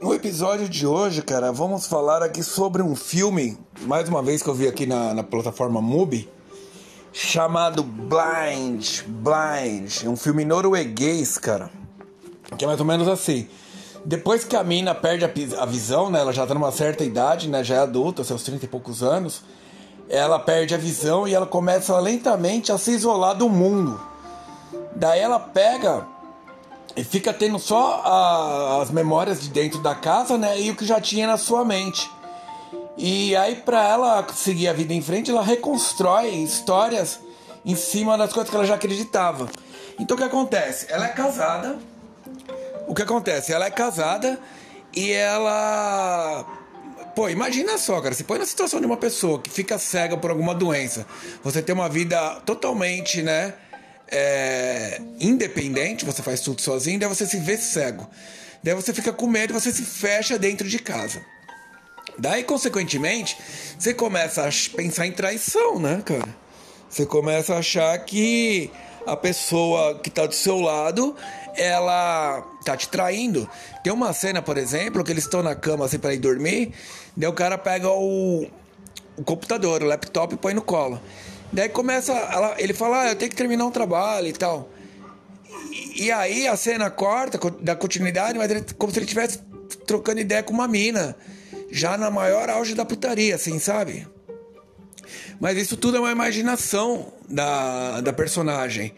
No episódio de hoje, cara, vamos falar aqui sobre um filme, mais uma vez que eu vi aqui na, na plataforma Mubi, chamado Blind, Blind, é um filme norueguês, cara, que é mais ou menos assim. Depois que a mina perde a, a visão, né, ela já tá numa certa idade, né, já é adulta, seus 30 e poucos anos, ela perde a visão e ela começa lentamente a se isolar do mundo. Daí ela pega e fica tendo só a, as memórias de dentro da casa, né? E o que já tinha na sua mente. E aí, para ela seguir a vida em frente, ela reconstrói histórias em cima das coisas que ela já acreditava. Então, o que acontece? Ela é casada. O que acontece? Ela é casada e ela. Pô, imagina só, cara. Se põe na situação de uma pessoa que fica cega por alguma doença. Você tem uma vida totalmente, né? É, independente, você faz tudo sozinho, daí você se vê cego. Daí você fica com medo você se fecha dentro de casa. Daí, consequentemente, você começa a pensar em traição, né, cara? Você começa a achar que a pessoa que tá do seu lado, ela tá te traindo. Tem uma cena, por exemplo, que eles estão na cama assim para ir dormir, daí o cara pega o, o computador, o laptop e põe no colo. Daí começa, ela, ele fala, ah, eu tenho que terminar um trabalho e tal. E, e aí a cena corta, da continuidade, mas ele, como se ele estivesse trocando ideia com uma mina. Já na maior auge da putaria, assim, sabe? Mas isso tudo é uma imaginação da, da personagem.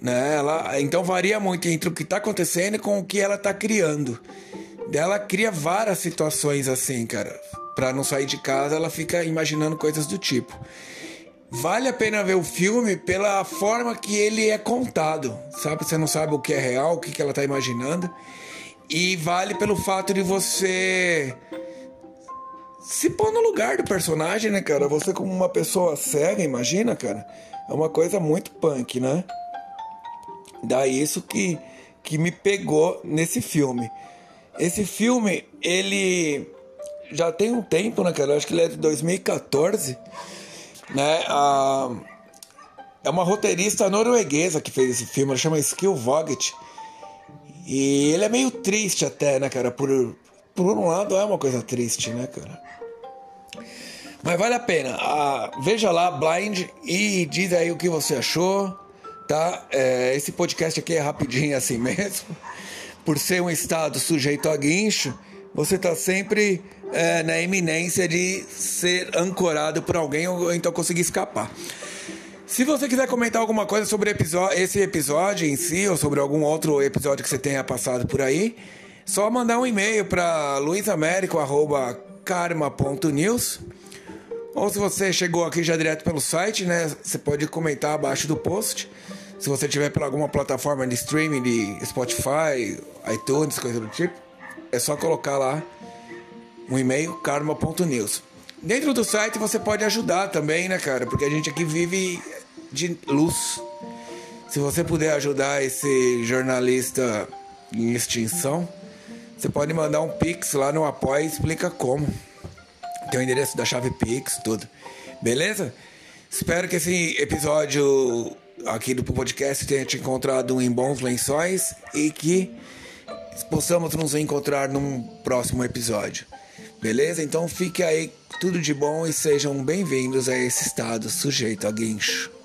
Né? Ela, então varia muito entre o que está acontecendo e com o que ela está criando. Ela cria várias situações assim, cara. Pra não sair de casa, ela fica imaginando coisas do tipo. Vale a pena ver o filme pela forma que ele é contado, sabe? Você não sabe o que é real, o que, que ela tá imaginando. E vale pelo fato de você se pôr no lugar do personagem, né, cara? Você como uma pessoa cega, imagina, cara? É uma coisa muito punk, né? Daí isso que, que me pegou nesse filme. Esse filme, ele já tem um tempo, né, cara? Eu acho que ele é de 2014 né? É uma roteirista norueguesa que fez esse filme, ela chama Skill Vogt. E ele é meio triste até, né, cara? Por, por um lado é uma coisa triste, né, cara? Mas vale a pena. Ah, veja lá, Blind, e diz aí o que você achou, tá? É, esse podcast aqui é rapidinho assim mesmo. Por ser um estado sujeito a guincho, você tá sempre é, na iminência de ser ancorado por alguém ou então conseguir escapar. Se você quiser comentar alguma coisa sobre esse episódio em si ou sobre algum outro episódio que você tenha passado por aí, só mandar um e-mail para luisamérico@karma.news. Ou se você chegou aqui já direto pelo site, né, você pode comentar abaixo do post. Se você tiver por alguma plataforma de streaming de Spotify, iTunes, coisa do tipo, é só colocar lá um e-mail karma.news. Dentro do site você pode ajudar também, né, cara? Porque a gente aqui vive de luz. Se você puder ajudar esse jornalista em extinção, você pode mandar um pix lá no apoio e explica como. Tem o endereço da chave pix, tudo. Beleza? Espero que esse episódio aqui do podcast tenha te encontrado em bons lençóis e que possamos nos encontrar num próximo episódio. Beleza? Então fique aí tudo de bom e sejam bem-vindos a esse estado sujeito a guincho.